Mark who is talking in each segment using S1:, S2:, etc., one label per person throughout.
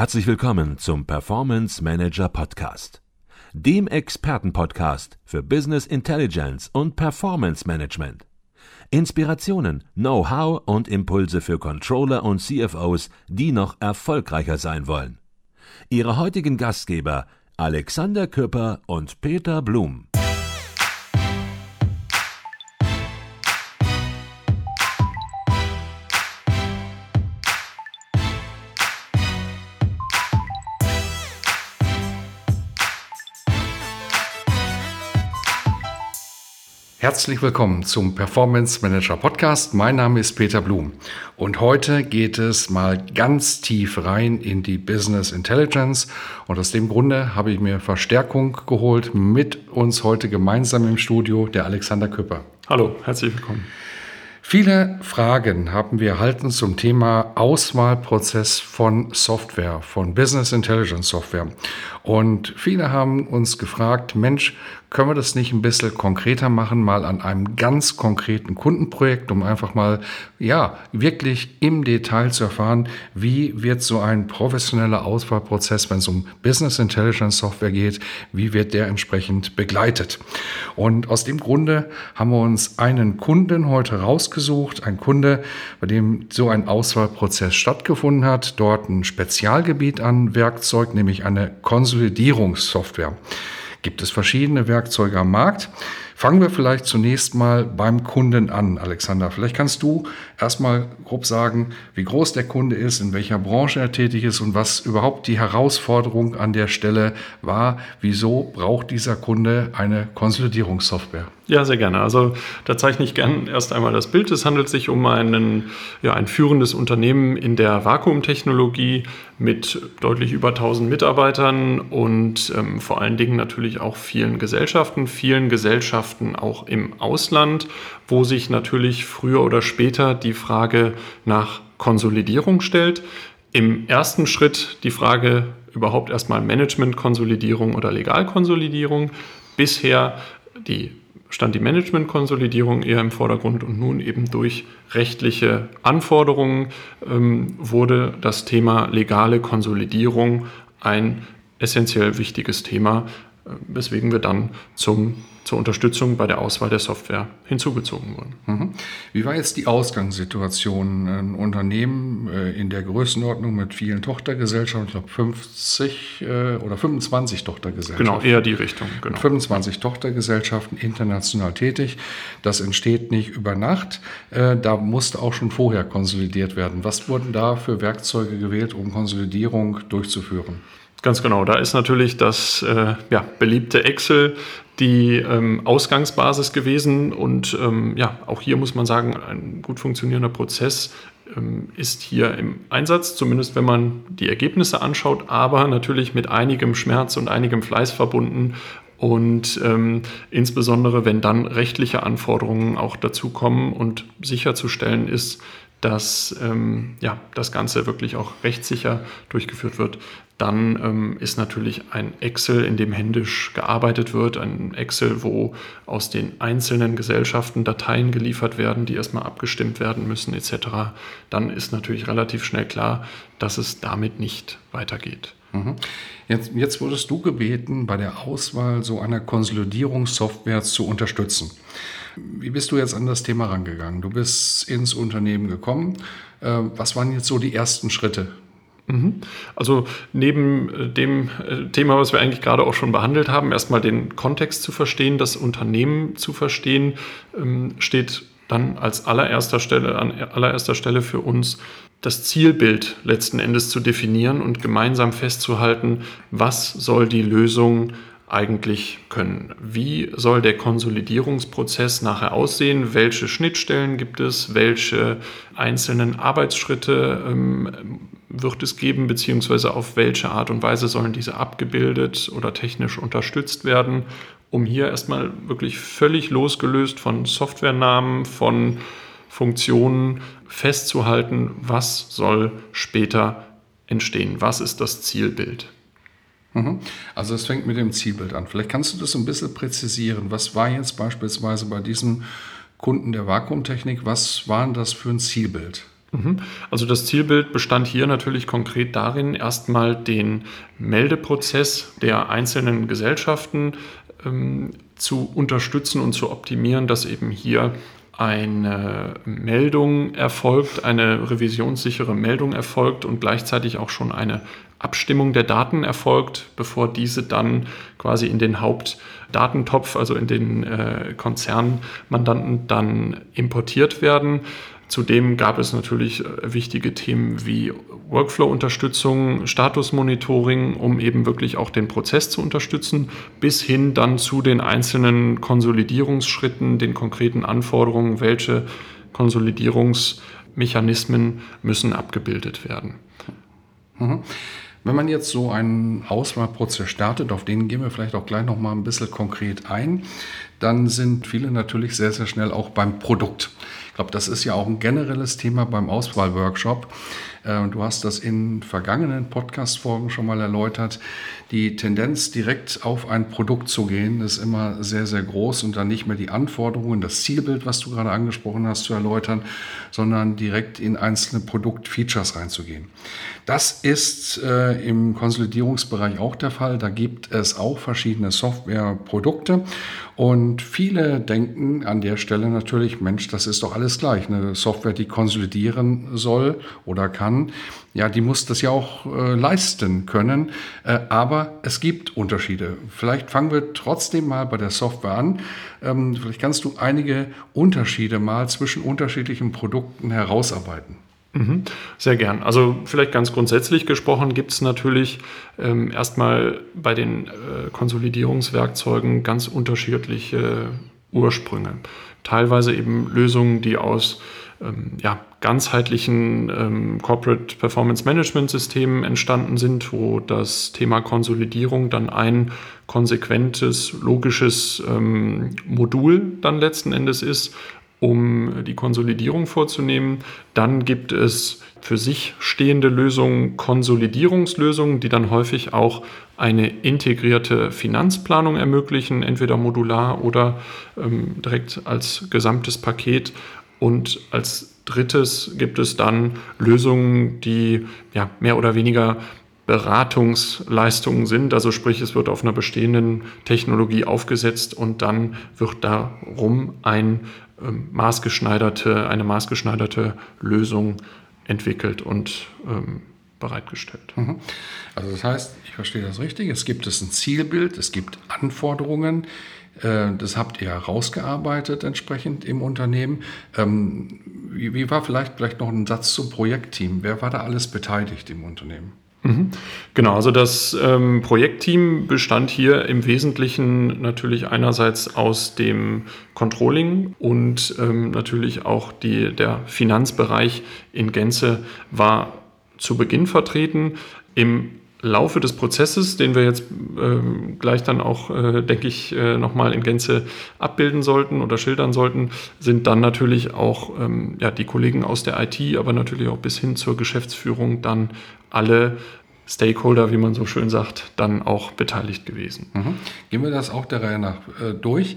S1: Herzlich willkommen zum Performance Manager Podcast, dem Expertenpodcast für Business Intelligence und Performance Management. Inspirationen, Know-how und Impulse für Controller und CFOs, die noch erfolgreicher sein wollen. Ihre heutigen Gastgeber Alexander Küpper und Peter Blum.
S2: Herzlich willkommen zum Performance Manager Podcast. Mein Name ist Peter Blum und heute geht es mal ganz tief rein in die Business Intelligence und aus dem Grunde habe ich mir Verstärkung geholt mit uns heute gemeinsam im Studio der Alexander Küpper.
S3: Hallo, herzlich willkommen.
S2: Viele Fragen haben wir erhalten zum Thema Auswahlprozess von Software, von Business Intelligence Software. Und viele haben uns gefragt, Mensch, können wir das nicht ein bisschen konkreter machen, mal an einem ganz konkreten Kundenprojekt, um einfach mal, ja, wirklich im Detail zu erfahren, wie wird so ein professioneller Auswahlprozess, wenn es um Business Intelligence Software geht, wie wird der entsprechend begleitet? Und aus dem Grunde haben wir uns einen Kunden heute rausgesucht, ein Kunde, bei dem so ein Auswahlprozess stattgefunden hat, dort ein Spezialgebiet an Werkzeug, nämlich eine Konsolidierungssoftware gibt es verschiedene Werkzeuge am Markt. Fangen wir vielleicht zunächst mal beim Kunden an, Alexander. Vielleicht kannst du erstmal grob sagen, wie groß der Kunde ist, in welcher Branche er tätig ist und was überhaupt die Herausforderung an der Stelle war. Wieso braucht dieser Kunde eine Konsolidierungssoftware?
S3: Ja, sehr gerne. Also da zeichne ich gern erst einmal das Bild. Es handelt sich um einen, ja, ein führendes Unternehmen in der Vakuumtechnologie mit deutlich über 1000 Mitarbeitern und ähm, vor allen Dingen natürlich auch vielen Gesellschaften, vielen Gesellschaften auch im Ausland, wo sich natürlich früher oder später die Frage nach Konsolidierung stellt. Im ersten Schritt die Frage überhaupt erstmal Management-Konsolidierung oder Legalkonsolidierung. Bisher die stand die Management-Konsolidierung eher im Vordergrund und nun eben durch rechtliche Anforderungen ähm, wurde das Thema legale Konsolidierung ein essentiell wichtiges Thema, äh, weswegen wir dann zum zur Unterstützung bei der Auswahl der Software hinzugezogen wurden.
S2: Mhm. Wie war jetzt die Ausgangssituation? Ein Unternehmen äh, in der Größenordnung mit vielen Tochtergesellschaften, ich glaube 50 äh, oder 25 Tochtergesellschaften.
S3: Genau, eher die Richtung.
S2: Genau. 25 Tochtergesellschaften international tätig. Das entsteht nicht über Nacht. Äh, da musste auch schon vorher konsolidiert werden. Was wurden da für Werkzeuge gewählt, um Konsolidierung durchzuführen?
S3: Ganz genau, da ist natürlich das äh, ja, beliebte Excel die ähm, Ausgangsbasis gewesen und ähm, ja, auch hier muss man sagen, ein gut funktionierender Prozess ähm, ist hier im Einsatz, zumindest wenn man die Ergebnisse anschaut, aber natürlich mit einigem Schmerz und einigem Fleiß verbunden und ähm, insbesondere wenn dann rechtliche Anforderungen auch dazu kommen und sicherzustellen ist, dass ähm, ja, das Ganze wirklich auch rechtssicher durchgeführt wird, dann ähm, ist natürlich ein Excel, in dem händisch gearbeitet wird, ein Excel, wo aus den einzelnen Gesellschaften Dateien geliefert werden, die erstmal abgestimmt werden müssen etc. Dann ist natürlich relativ schnell klar, dass es damit nicht weitergeht.
S2: Mhm. Jetzt, jetzt wurdest du gebeten, bei der Auswahl so einer Konsolidierungssoftware zu unterstützen. Wie bist du jetzt an das Thema rangegangen? Du bist ins Unternehmen gekommen. Äh, was waren jetzt so die ersten Schritte?
S3: Mhm. Also neben äh, dem äh, Thema, was wir eigentlich gerade auch schon behandelt haben, erstmal den Kontext zu verstehen, das Unternehmen zu verstehen, ähm, steht dann als allererster Stelle, an allererster Stelle für uns das Zielbild letzten Endes zu definieren und gemeinsam festzuhalten, was soll die Lösung eigentlich können. Wie soll der Konsolidierungsprozess nachher aussehen? Welche Schnittstellen gibt es? Welche einzelnen Arbeitsschritte ähm, wird es geben? Beziehungsweise auf welche Art und Weise sollen diese abgebildet oder technisch unterstützt werden? Um hier erstmal wirklich völlig losgelöst von Softwarenamen, von Funktionen festzuhalten, was soll später entstehen? Was ist das Zielbild?
S2: Mhm. Also es fängt mit dem Zielbild an. Vielleicht kannst du das ein bisschen präzisieren. Was war jetzt beispielsweise bei diesem Kunden der Vakuumtechnik, was war das für ein Zielbild?
S3: Mhm. Also das Zielbild bestand hier natürlich konkret darin, erstmal den Meldeprozess der einzelnen Gesellschaften ähm, zu unterstützen und zu optimieren, dass eben hier eine Meldung erfolgt, eine revisionssichere Meldung erfolgt und gleichzeitig auch schon eine Abstimmung der Daten erfolgt, bevor diese dann quasi in den Hauptdatentopf, also in den äh, Konzernmandanten dann importiert werden. Zudem gab es natürlich äh, wichtige Themen wie Workflow-Unterstützung, Statusmonitoring, um eben wirklich auch den Prozess zu unterstützen, bis hin dann zu den einzelnen Konsolidierungsschritten, den konkreten Anforderungen, welche Konsolidierungsmechanismen müssen abgebildet werden.
S2: Mhm. Wenn man jetzt so einen Auswahlprozess startet, auf den gehen wir vielleicht auch gleich noch mal ein bisschen konkret ein, dann sind viele natürlich sehr, sehr schnell auch beim Produkt. Ich glaube, das ist ja auch ein generelles Thema beim Auswahlworkshop. Äh, du hast das in vergangenen Podcast-Folgen schon mal erläutert. Die Tendenz, direkt auf ein Produkt zu gehen, ist immer sehr, sehr groß und dann nicht mehr die Anforderungen, das Zielbild, was du gerade angesprochen hast, zu erläutern, sondern direkt in einzelne Produktfeatures reinzugehen. Das ist äh, im Konsolidierungsbereich auch der Fall. Da gibt es auch verschiedene Softwareprodukte und viele denken an der Stelle natürlich, Mensch, das ist doch alles gleich. Eine Software, die konsolidieren soll oder kann, ja, die muss das ja auch äh, leisten können. Äh, aber es gibt Unterschiede. Vielleicht fangen wir trotzdem mal bei der Software an. Ähm, vielleicht kannst du einige Unterschiede mal zwischen unterschiedlichen Produkten herausarbeiten.
S3: Mhm. Sehr gern. Also vielleicht ganz grundsätzlich gesprochen gibt es natürlich ähm, erstmal bei den äh, Konsolidierungswerkzeugen ganz unterschiedliche Ursprünge. Teilweise eben Lösungen, die aus ähm, ja, ganzheitlichen ähm, Corporate Performance Management Systemen entstanden sind, wo das Thema Konsolidierung dann ein konsequentes, logisches ähm, Modul dann letzten Endes ist um die Konsolidierung vorzunehmen. Dann gibt es für sich stehende Lösungen, Konsolidierungslösungen, die dann häufig auch eine integrierte Finanzplanung ermöglichen, entweder modular oder ähm, direkt als gesamtes Paket. Und als drittes gibt es dann Lösungen, die ja, mehr oder weniger Beratungsleistungen sind. Also sprich, es wird auf einer bestehenden Technologie aufgesetzt und dann wird darum ein ähm, maßgeschneiderte, eine maßgeschneiderte Lösung entwickelt und ähm, bereitgestellt.
S2: Mhm. Also das heißt, ich verstehe das richtig, es gibt es ein Zielbild, es gibt Anforderungen, äh, das habt ihr herausgearbeitet entsprechend im Unternehmen. Ähm, wie, war vielleicht, vielleicht noch ein Satz zum Projektteam? Wer war da alles beteiligt im Unternehmen?
S3: Mhm. Genau, also das ähm, Projektteam bestand hier im Wesentlichen natürlich einerseits aus dem Controlling und ähm, natürlich auch die, der Finanzbereich in Gänze war zu Beginn vertreten. Im Laufe des Prozesses, den wir jetzt äh, gleich dann auch, äh, denke ich, äh, nochmal in Gänze abbilden sollten oder schildern sollten, sind dann natürlich auch ähm, ja, die Kollegen aus der IT, aber natürlich auch bis hin zur Geschäftsführung dann alle Stakeholder, wie man so schön sagt, dann auch beteiligt gewesen.
S2: Mhm. Gehen wir das auch der Reihe nach äh, durch.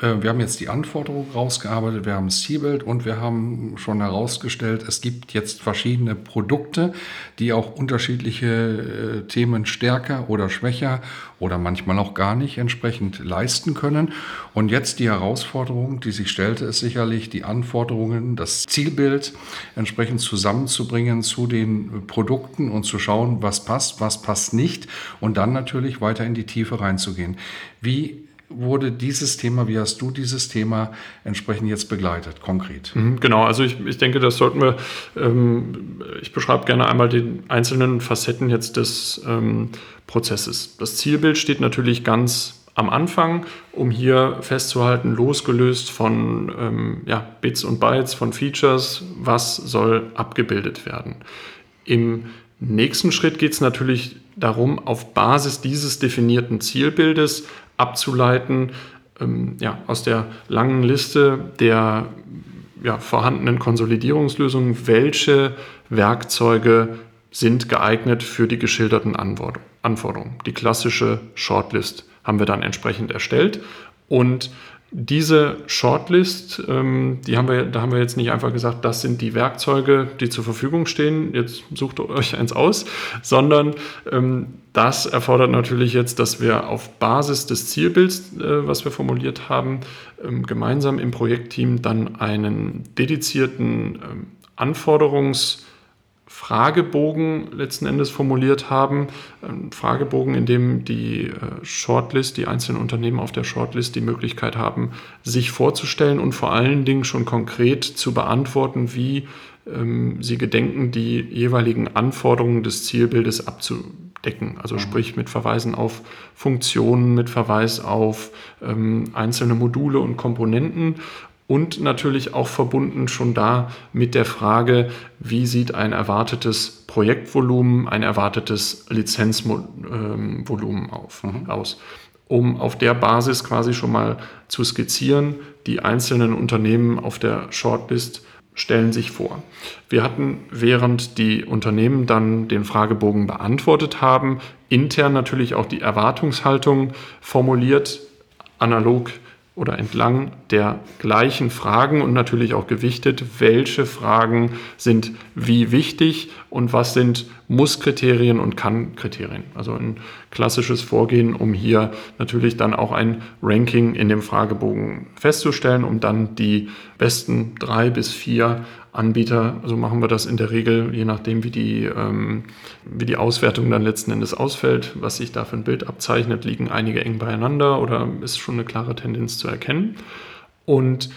S2: Äh, wir haben jetzt die Anforderungen rausgearbeitet, wir haben das Zielbild und wir haben schon herausgestellt, es gibt jetzt verschiedene Produkte, die auch unterschiedliche äh, Themen stärker oder schwächer oder manchmal auch gar nicht entsprechend leisten können. Und jetzt die Herausforderung, die sich stellte, ist sicherlich die Anforderungen, das Zielbild entsprechend zusammenzubringen zu den Produkten und zu schauen, was passt, was passt nicht und dann natürlich weiter in die Tiefe reinzugehen. Wie wurde dieses Thema, wie hast du dieses Thema entsprechend jetzt begleitet, konkret?
S3: Mhm, genau, also ich, ich denke, das sollten wir, ähm, ich beschreibe gerne einmal die einzelnen Facetten jetzt des ähm, Prozesses. Das Zielbild steht natürlich ganz am Anfang, um hier festzuhalten, losgelöst von ähm, ja, Bits und Bytes, von Features, was soll abgebildet werden. Im nächsten Schritt geht es natürlich darum, auf Basis dieses definierten Zielbildes abzuleiten, ähm, ja, aus der langen Liste der ja, vorhandenen Konsolidierungslösungen, welche Werkzeuge sind geeignet für die geschilderten Anforderungen. Die klassische Shortlist haben wir dann entsprechend erstellt und diese Shortlist, ähm, die haben wir, da haben wir jetzt nicht einfach gesagt, das sind die Werkzeuge, die zur Verfügung stehen, jetzt sucht euch eins aus, sondern ähm, das erfordert natürlich jetzt, dass wir auf Basis des Zielbilds, äh, was wir formuliert haben, ähm, gemeinsam im Projektteam dann einen dedizierten ähm, Anforderungs- Fragebogen letzten Endes formuliert haben. Ein Fragebogen, in dem die äh, Shortlist, die einzelnen Unternehmen auf der Shortlist die Möglichkeit haben, sich vorzustellen und vor allen Dingen schon konkret zu beantworten, wie ähm, sie gedenken, die jeweiligen Anforderungen des Zielbildes abzudecken. Also mhm. sprich mit Verweisen auf Funktionen, mit Verweis auf ähm, einzelne Module und Komponenten und natürlich auch verbunden schon da mit der Frage, wie sieht ein erwartetes Projektvolumen, ein erwartetes Lizenzvolumen auf, mhm. aus, um auf der Basis quasi schon mal zu skizzieren, die einzelnen Unternehmen auf der Shortlist stellen sich vor. Wir hatten, während die Unternehmen dann den Fragebogen beantwortet haben, intern natürlich auch die Erwartungshaltung formuliert, analog oder entlang der gleichen Fragen und natürlich auch gewichtet, welche Fragen sind wie wichtig und was sind Muss-Kriterien und Kann-Kriterien. Also ein klassisches Vorgehen, um hier natürlich dann auch ein Ranking in dem Fragebogen festzustellen, um dann die besten drei bis vier Anbieter, so machen wir das in der Regel, je nachdem, wie die, ähm, wie die Auswertung dann letzten Endes ausfällt, was sich da für ein Bild abzeichnet, liegen einige eng beieinander oder ist schon eine klare Tendenz zu erkennen. Und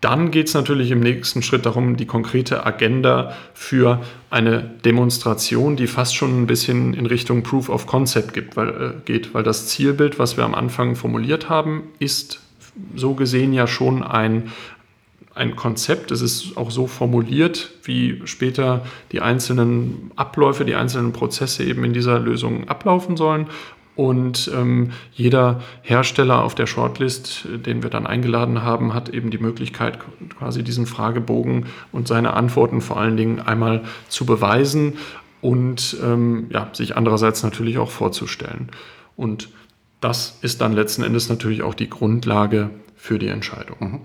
S3: dann geht es natürlich im nächsten Schritt darum, die konkrete Agenda für eine Demonstration, die fast schon ein bisschen in Richtung Proof of Concept gibt, weil, äh, geht, weil das Zielbild, was wir am Anfang formuliert haben, ist so gesehen ja schon ein, ein Konzept. Es ist auch so formuliert, wie später die einzelnen Abläufe, die einzelnen Prozesse eben in dieser Lösung ablaufen sollen. Und ähm, jeder Hersteller auf der Shortlist, den wir dann eingeladen haben, hat eben die Möglichkeit, quasi diesen Fragebogen und seine Antworten vor allen Dingen einmal zu beweisen und ähm, ja, sich andererseits natürlich auch vorzustellen. Und das ist dann letzten Endes natürlich auch die Grundlage für die Entscheidung. Mhm.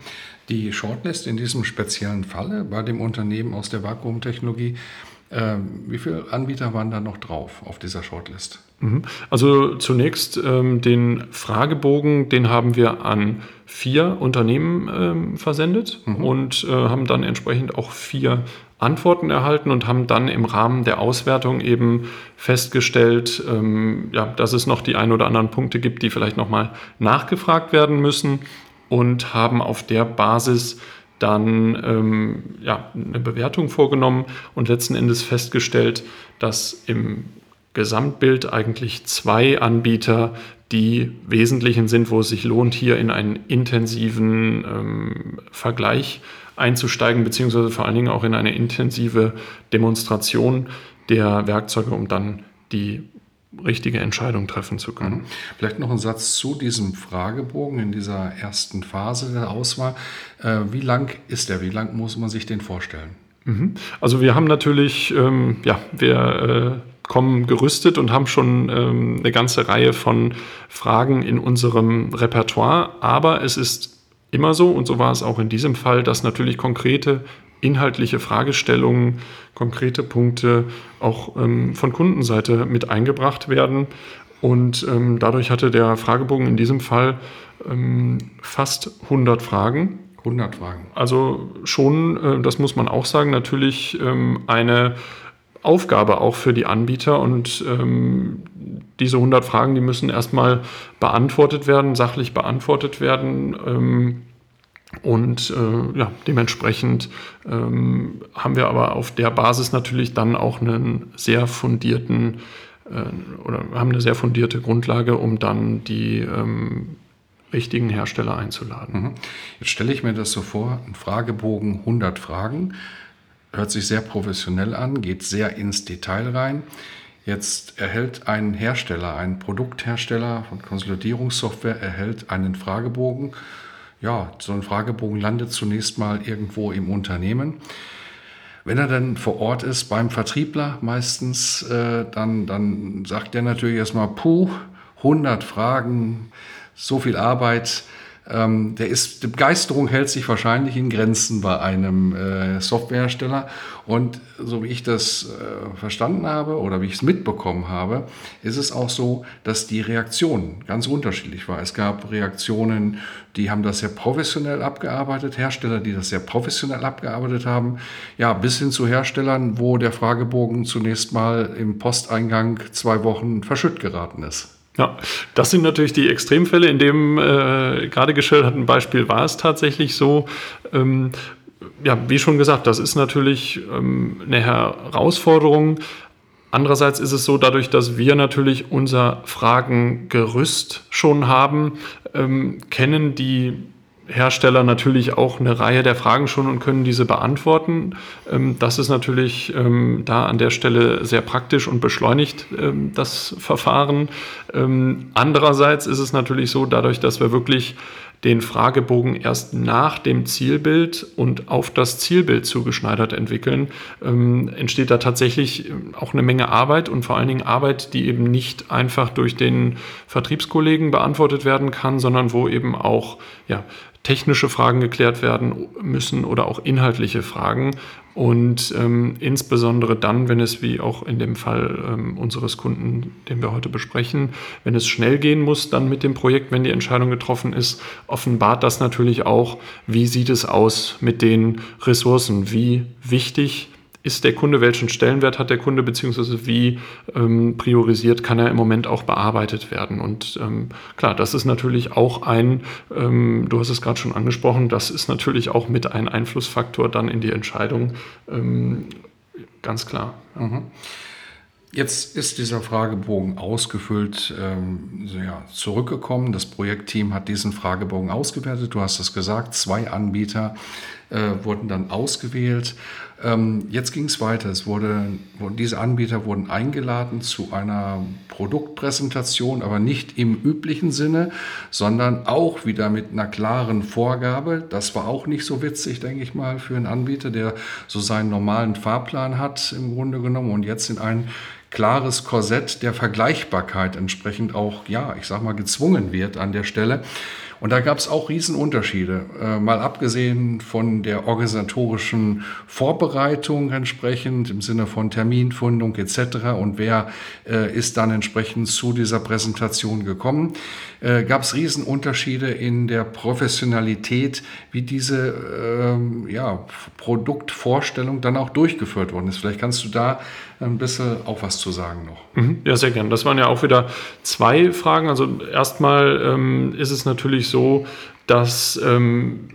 S2: Die Shortlist in diesem speziellen Falle bei dem Unternehmen aus der Vakuumtechnologie, äh, wie viele Anbieter waren da noch drauf auf dieser Shortlist?
S3: Mhm. Also zunächst ähm, den Fragebogen, den haben wir an vier Unternehmen ähm, versendet mhm. und äh, haben dann entsprechend auch vier Antworten erhalten und haben dann im Rahmen der Auswertung eben festgestellt, ähm, ja, dass es noch die ein oder anderen Punkte gibt, die vielleicht nochmal nachgefragt werden müssen und haben auf der Basis dann ähm, ja, eine Bewertung vorgenommen und letzten Endes festgestellt, dass im Gesamtbild eigentlich zwei Anbieter die wesentlichen sind, wo es sich lohnt, hier in einen intensiven ähm, Vergleich einzusteigen, beziehungsweise vor allen Dingen auch in eine intensive Demonstration der Werkzeuge, um dann die richtige Entscheidung treffen zu können. Mhm.
S2: Vielleicht noch ein Satz zu diesem Fragebogen in dieser ersten Phase der Auswahl. Äh, wie lang ist der? Wie lang muss man sich den vorstellen?
S3: Mhm. Also wir haben natürlich, ähm, ja, wir äh, kommen gerüstet und haben schon ähm, eine ganze Reihe von Fragen in unserem Repertoire, aber es ist immer so, und so war es auch in diesem Fall, dass natürlich konkrete inhaltliche Fragestellungen, konkrete Punkte auch ähm, von Kundenseite mit eingebracht werden. Und ähm, dadurch hatte der Fragebogen in diesem Fall ähm, fast 100 Fragen.
S2: 100 Fragen.
S3: Also schon, äh, das muss man auch sagen, natürlich ähm, eine Aufgabe auch für die Anbieter und ähm, diese 100 Fragen, die müssen erstmal beantwortet werden, sachlich beantwortet werden. Ähm, und äh, ja, dementsprechend ähm, haben wir aber auf der Basis natürlich dann auch einen sehr fundierten äh, oder haben eine sehr fundierte Grundlage, um dann die ähm, richtigen Hersteller einzuladen. Mhm.
S2: Jetzt stelle ich mir das so vor, ein Fragebogen 100 Fragen, hört sich sehr professionell an, geht sehr ins Detail rein. Jetzt erhält ein Hersteller, ein Produkthersteller von Konsolidierungssoftware, erhält einen Fragebogen ja, so ein Fragebogen landet zunächst mal irgendwo im Unternehmen. Wenn er dann vor Ort ist, beim Vertriebler meistens, äh, dann, dann sagt er natürlich erstmal, puh, 100 Fragen, so viel Arbeit, ähm, der ist, die Begeisterung hält sich wahrscheinlich in Grenzen bei einem äh, Softwarehersteller. Und so wie ich das äh, verstanden habe oder wie ich es mitbekommen habe, ist es auch so, dass die Reaktion ganz unterschiedlich war. Es gab Reaktionen, die haben das sehr professionell abgearbeitet, Hersteller, die das sehr professionell abgearbeitet haben, ja, bis hin zu Herstellern, wo der Fragebogen zunächst mal im Posteingang zwei Wochen verschütt geraten ist.
S3: Ja, das sind natürlich die Extremfälle. In dem äh, gerade geschilderten Beispiel war es tatsächlich so. Ähm, ja, wie schon gesagt, das ist natürlich ähm, eine Herausforderung. Andererseits ist es so, dadurch, dass wir natürlich unser Fragengerüst schon haben, ähm, kennen die Hersteller natürlich auch eine Reihe der Fragen schon und können diese beantworten. Ähm, das ist natürlich ähm, da an der Stelle sehr praktisch und beschleunigt ähm, das Verfahren. Andererseits ist es natürlich so, dadurch, dass wir wirklich den Fragebogen erst nach dem Zielbild und auf das Zielbild zugeschneidert entwickeln, entsteht da tatsächlich auch eine Menge Arbeit und vor allen Dingen Arbeit, die eben nicht einfach durch den Vertriebskollegen beantwortet werden kann, sondern wo eben auch ja, technische Fragen geklärt werden müssen oder auch inhaltliche Fragen. Und ähm, insbesondere dann, wenn es, wie auch in dem Fall ähm, unseres Kunden, den wir heute besprechen, wenn es schnell gehen muss, dann mit dem Projekt, wenn die Entscheidung getroffen ist, offenbart das natürlich auch, wie sieht es aus mit den Ressourcen, wie wichtig ist der Kunde, welchen Stellenwert hat der Kunde, beziehungsweise wie ähm, priorisiert kann er im Moment auch bearbeitet werden. Und ähm, klar, das ist natürlich auch ein, ähm, du hast es gerade schon angesprochen, das ist natürlich auch mit ein Einflussfaktor dann in die Entscheidung, ähm, ganz klar. Mhm.
S2: Jetzt ist dieser Fragebogen ausgefüllt, ähm, ja, zurückgekommen. Das Projektteam hat diesen Fragebogen ausgewertet. Du hast es gesagt, zwei Anbieter äh, wurden dann ausgewählt. Ähm, jetzt ging es weiter. Es wurde, diese Anbieter wurden eingeladen zu einer Produktpräsentation, aber nicht im üblichen Sinne, sondern auch wieder mit einer klaren Vorgabe. Das war auch nicht so witzig, denke ich mal, für einen Anbieter, der so seinen normalen Fahrplan hat im Grunde genommen und jetzt in ein klares Korsett der Vergleichbarkeit entsprechend auch, ja, ich sag mal, gezwungen wird an der Stelle. Und da gab es auch Riesenunterschiede, äh, mal abgesehen von der organisatorischen Vorbereitung entsprechend im Sinne von Terminfundung etc. und wer äh, ist dann entsprechend zu dieser Präsentation gekommen, äh, gab es Riesenunterschiede in der Professionalität, wie diese ähm, ja, Produktvorstellung dann auch durchgeführt worden ist. Vielleicht kannst du da ein bisschen auch was zu sagen noch.
S3: Mhm. Ja, sehr gern. Das waren ja auch wieder zwei Fragen. Also erstmal ähm, ist es natürlich so, dass ähm,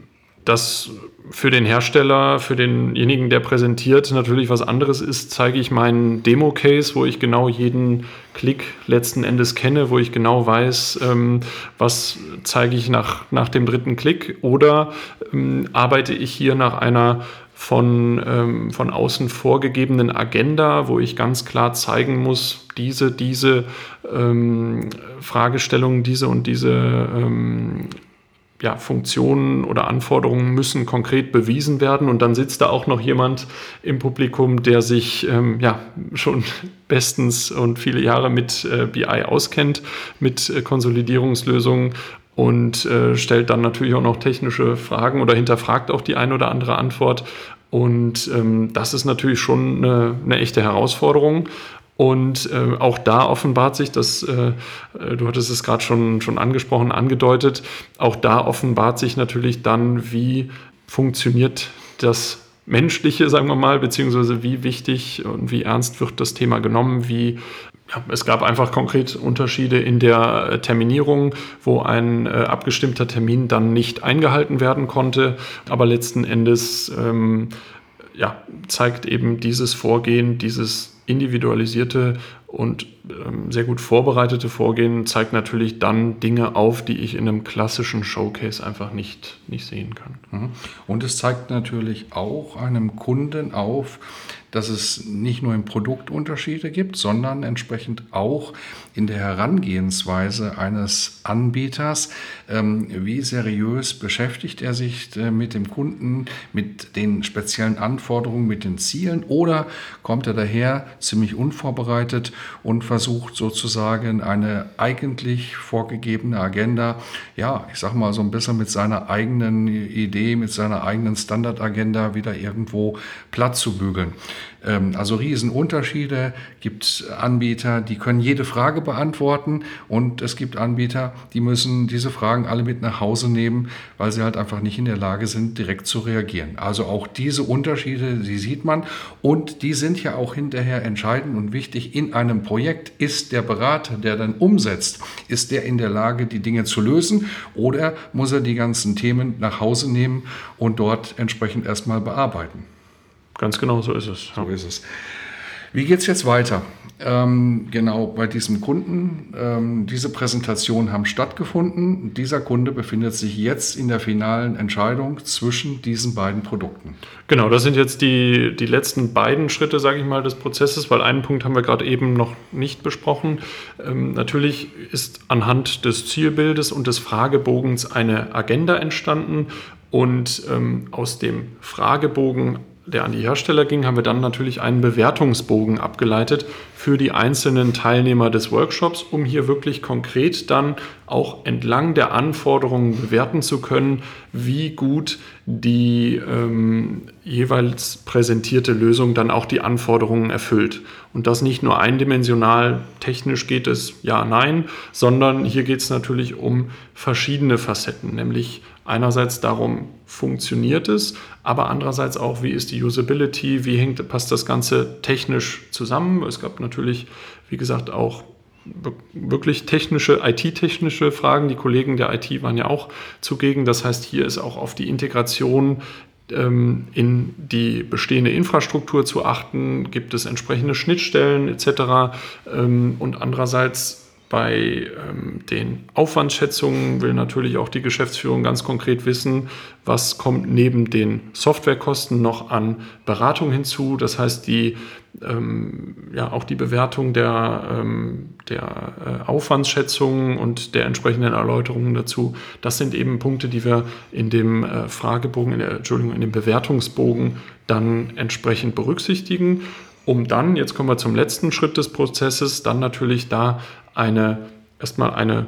S3: das für den Hersteller, für denjenigen, der präsentiert, natürlich was anderes ist, zeige ich meinen Demo-Case, wo ich genau jeden Klick letzten Endes kenne, wo ich genau weiß, ähm, was zeige ich nach, nach dem dritten Klick. Oder ähm, arbeite ich hier nach einer von, ähm, von außen vorgegebenen Agenda, wo ich ganz klar zeigen muss, diese, diese ähm, Fragestellungen, diese und diese ähm, ja, Funktionen oder Anforderungen müssen konkret bewiesen werden. Und dann sitzt da auch noch jemand im Publikum, der sich ähm, ja, schon bestens und viele Jahre mit äh, BI auskennt, mit äh, Konsolidierungslösungen und äh, stellt dann natürlich auch noch technische Fragen oder hinterfragt auch die ein oder andere Antwort. Und ähm, das ist natürlich schon eine, eine echte Herausforderung. Und äh, auch da offenbart sich, dass, äh, äh, du hattest es gerade schon, schon angesprochen, angedeutet, auch da offenbart sich natürlich dann, wie funktioniert das Menschliche, sagen wir mal, beziehungsweise wie wichtig und wie ernst wird das Thema genommen, wie ja, es gab einfach konkret Unterschiede in der äh, Terminierung, wo ein äh, abgestimmter Termin dann nicht eingehalten werden konnte. Aber letzten Endes ähm, ja, zeigt eben dieses Vorgehen, dieses individualisierte und ähm, sehr gut vorbereitete Vorgehen, zeigt natürlich dann Dinge auf, die ich in einem klassischen Showcase einfach nicht, nicht sehen kann.
S2: Mhm. Und es zeigt natürlich auch einem Kunden auf, dass es nicht nur im Produkt Unterschiede gibt, sondern entsprechend auch in der Herangehensweise eines Anbieters. Ähm, wie seriös beschäftigt er sich äh, mit dem Kunden, mit den speziellen Anforderungen, mit den Zielen oder kommt er daher ziemlich unvorbereitet und versucht sozusagen eine eigentlich vorgegebene Agenda, ja, ich sag mal so ein bisschen mit seiner eigenen Idee, mit seiner eigenen Standardagenda wieder irgendwo platt zu bügeln. Ähm, also Riesenunterschiede. Gibt Anbieter, die können jede Frage beantworten und es gibt Anbieter, die müssen diese Fragen alle mit nach Hause nehmen, weil sie halt einfach nicht in der Lage sind, direkt zu reagieren. Also auch diese Unterschiede, die sieht man und die sind ja auch hinterher entscheidend und wichtig in einem Projekt. Ist der Berater, der dann umsetzt, ist der in der Lage, die Dinge zu lösen oder muss er die ganzen Themen nach Hause nehmen und dort entsprechend erstmal bearbeiten?
S3: Ganz genau, so ist es.
S2: So ist es. Wie geht es jetzt weiter? Ähm, genau bei diesem Kunden. Ähm, diese Präsentationen haben stattgefunden. Dieser Kunde befindet sich jetzt in der finalen Entscheidung zwischen diesen beiden Produkten.
S3: Genau, das sind jetzt die, die letzten beiden Schritte, sage ich mal, des Prozesses, weil einen Punkt haben wir gerade eben noch nicht besprochen. Ähm, natürlich ist anhand des Zielbildes und des Fragebogens eine Agenda entstanden und ähm, aus dem Fragebogen der an die Hersteller ging, haben wir dann natürlich einen Bewertungsbogen abgeleitet für die einzelnen Teilnehmer des Workshops, um hier wirklich konkret dann auch entlang der Anforderungen bewerten zu können, wie gut die ähm, jeweils präsentierte Lösung dann auch die Anforderungen erfüllt. Und das nicht nur eindimensional, technisch geht es ja, nein, sondern hier geht es natürlich um verschiedene Facetten, nämlich einerseits darum, funktioniert es, aber andererseits auch, wie ist die Usability, wie hängt, passt das Ganze technisch zusammen. Es gab natürlich, wie gesagt, auch wirklich technische, IT-technische Fragen. Die Kollegen der IT waren ja auch zugegen. Das heißt, hier ist auch auf die Integration ähm, in die bestehende Infrastruktur zu achten. Gibt es entsprechende Schnittstellen etc. Ähm, und andererseits bei ähm, den Aufwandsschätzungen will natürlich auch die Geschäftsführung ganz konkret wissen, was kommt neben den Softwarekosten noch an Beratung hinzu. Das heißt, die, ähm, ja, auch die Bewertung der, ähm, der äh, Aufwandsschätzungen und der entsprechenden Erläuterungen dazu, das sind eben Punkte, die wir in dem äh, Fragebogen, in der, Entschuldigung, in dem Bewertungsbogen dann entsprechend berücksichtigen um dann, jetzt kommen wir zum letzten Schritt des Prozesses, dann natürlich da eine, erstmal eine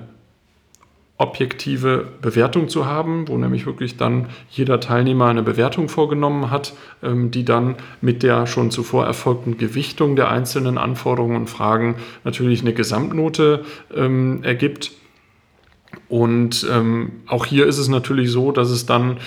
S3: objektive Bewertung zu haben, wo nämlich wirklich dann jeder Teilnehmer eine Bewertung vorgenommen hat, ähm, die dann mit der schon zuvor erfolgten Gewichtung der einzelnen Anforderungen und Fragen natürlich eine Gesamtnote ähm, ergibt. Und ähm, auch hier ist es natürlich so, dass es dann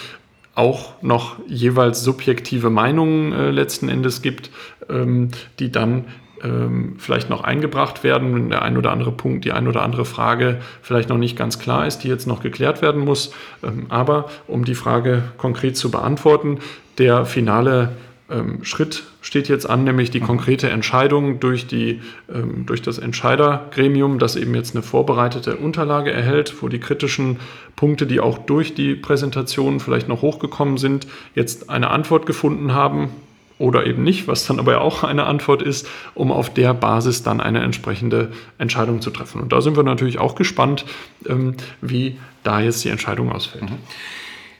S3: auch noch jeweils subjektive Meinungen äh, letzten Endes gibt, die dann ähm, vielleicht noch eingebracht werden, wenn der ein oder andere Punkt, die ein oder andere Frage vielleicht noch nicht ganz klar ist, die jetzt noch geklärt werden muss. Ähm, aber um die Frage konkret zu beantworten, der finale ähm, Schritt steht jetzt an, nämlich die konkrete Entscheidung durch, die, ähm, durch das Entscheidergremium, das eben jetzt eine vorbereitete Unterlage erhält, wo die kritischen Punkte, die auch durch die Präsentation vielleicht noch hochgekommen sind, jetzt eine Antwort gefunden haben oder eben nicht, was dann aber auch eine Antwort ist, um auf der Basis dann eine entsprechende Entscheidung zu treffen. Und da sind wir natürlich auch gespannt, ähm, wie da jetzt die Entscheidung ausfällt. Mhm.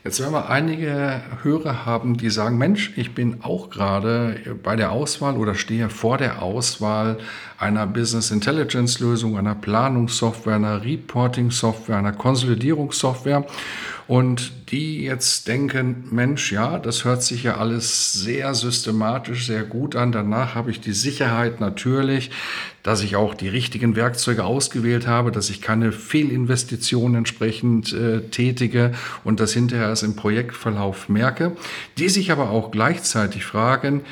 S2: Jetzt werden wir einige Hörer haben, die sagen, Mensch, ich bin auch gerade bei der Auswahl oder stehe vor der Auswahl einer Business Intelligence Lösung, einer Planungssoftware, einer Reporting Software, einer Konsolidierungssoftware und die jetzt denken, Mensch, ja, das hört sich ja alles sehr systematisch, sehr gut an. Danach habe ich die Sicherheit natürlich, dass ich auch die richtigen Werkzeuge ausgewählt habe, dass ich keine Fehlinvestitionen entsprechend äh, tätige und das hinterher erst im Projektverlauf merke, die sich aber auch gleichzeitig fragen,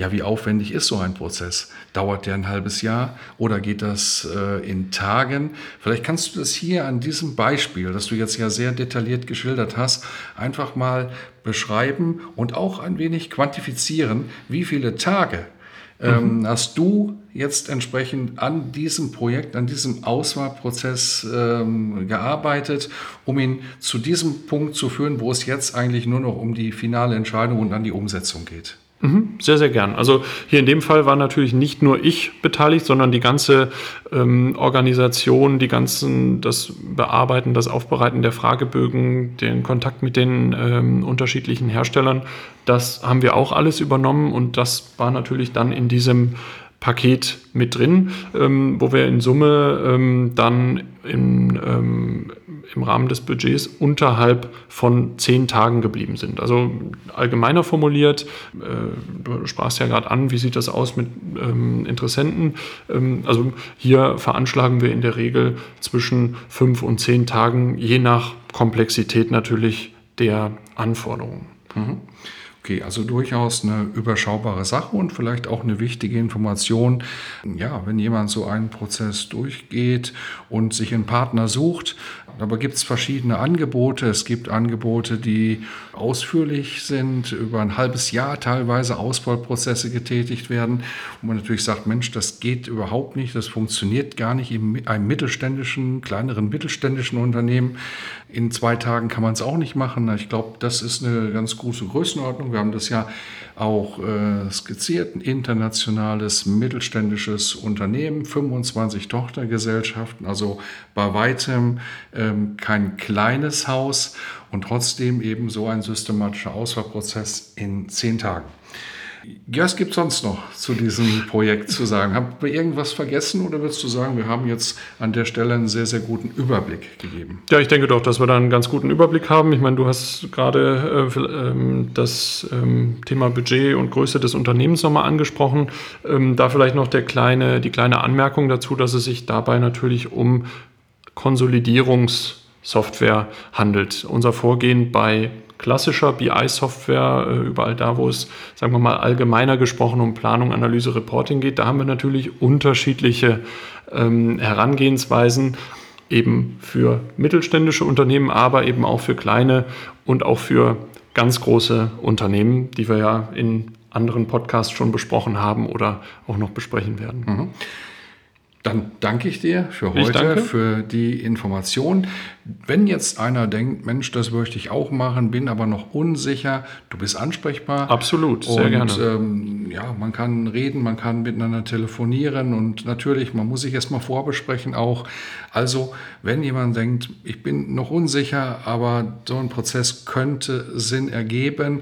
S2: ja, wie aufwendig ist so ein Prozess? Dauert der ein halbes Jahr oder geht das äh, in Tagen? Vielleicht kannst du das hier an diesem Beispiel, das du jetzt ja sehr detailliert geschildert hast, einfach mal beschreiben und auch ein wenig quantifizieren, wie viele Tage ähm, mhm. hast du jetzt entsprechend an diesem Projekt, an diesem Auswahlprozess ähm, gearbeitet, um ihn zu diesem Punkt zu führen, wo es jetzt eigentlich nur noch um die finale Entscheidung und an die Umsetzung geht?
S3: Mhm, sehr, sehr gern. Also hier in dem Fall war natürlich nicht nur ich beteiligt, sondern die ganze ähm, Organisation, die ganzen, das Bearbeiten, das Aufbereiten der Fragebögen, den Kontakt mit den ähm, unterschiedlichen Herstellern, das haben wir auch alles übernommen und das war natürlich dann in diesem Paket mit drin, ähm, wo wir in Summe ähm, dann in, ähm, im Rahmen des Budgets unterhalb von zehn Tagen geblieben sind. Also allgemeiner formuliert, äh, du sprachst ja gerade an, wie sieht das aus mit ähm, Interessenten? Ähm, also hier veranschlagen wir in der Regel zwischen fünf und zehn Tagen, je nach Komplexität natürlich der Anforderungen. Mhm.
S2: Okay, also durchaus eine überschaubare Sache und vielleicht auch eine wichtige Information. Ja, wenn jemand so einen Prozess durchgeht und sich einen Partner sucht, aber gibt es verschiedene Angebote. Es gibt Angebote, die ausführlich sind, über ein halbes Jahr teilweise Auswahlprozesse getätigt werden, wo man natürlich sagt, Mensch, das geht überhaupt nicht, das funktioniert gar nicht in einem mittelständischen, kleineren mittelständischen Unternehmen. In zwei Tagen kann man es auch nicht machen. Ich glaube, das ist eine ganz große Größenordnung. Wir haben das ja auch äh, skizziert, ein internationales mittelständisches Unternehmen, 25 Tochtergesellschaften, also bei weitem ähm, kein kleines Haus und trotzdem eben so ein systematischer Auswahlprozess in zehn Tagen. Was gibt es sonst noch zu diesem Projekt zu sagen? Haben wir irgendwas vergessen oder würdest du sagen, wir haben jetzt an der Stelle einen sehr, sehr guten Überblick gegeben?
S3: Ja, ich denke doch, dass wir da einen ganz guten Überblick haben. Ich meine, du hast gerade äh, ähm, das ähm, Thema Budget und Größe des Unternehmens nochmal angesprochen. Ähm, da vielleicht noch der kleine, die kleine Anmerkung dazu, dass es sich dabei natürlich um Konsolidierungssoftware handelt. Unser Vorgehen bei klassischer BI-Software, äh, überall da, wo es, sagen wir mal, allgemeiner gesprochen um Planung, Analyse, Reporting geht, da haben wir natürlich unterschiedliche ähm, Herangehensweisen, eben für mittelständische Unternehmen, aber eben auch für kleine und auch für ganz große Unternehmen, die wir ja in anderen Podcasts schon besprochen haben oder auch noch besprechen werden. Mhm.
S2: Dann danke ich dir für heute, für die Information. Wenn jetzt einer denkt, Mensch, das möchte ich auch machen, bin aber noch unsicher, du bist ansprechbar.
S3: Absolut, sehr und, gerne.
S2: Ähm, ja, man kann reden, man kann miteinander telefonieren und natürlich, man muss sich erstmal vorbesprechen auch. Also, wenn jemand denkt, ich bin noch unsicher, aber so ein Prozess könnte Sinn ergeben,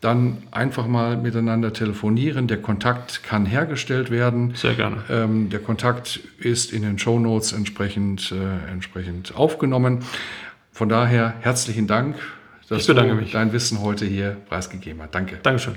S2: dann einfach mal miteinander telefonieren. Der Kontakt kann hergestellt werden.
S3: Sehr gerne.
S2: Ähm, der Kontakt ist in den Show Notes entsprechend, äh, entsprechend aufgenommen. Von daher herzlichen Dank, dass du dein Wissen heute hier preisgegeben hast. Danke.
S3: Dankeschön.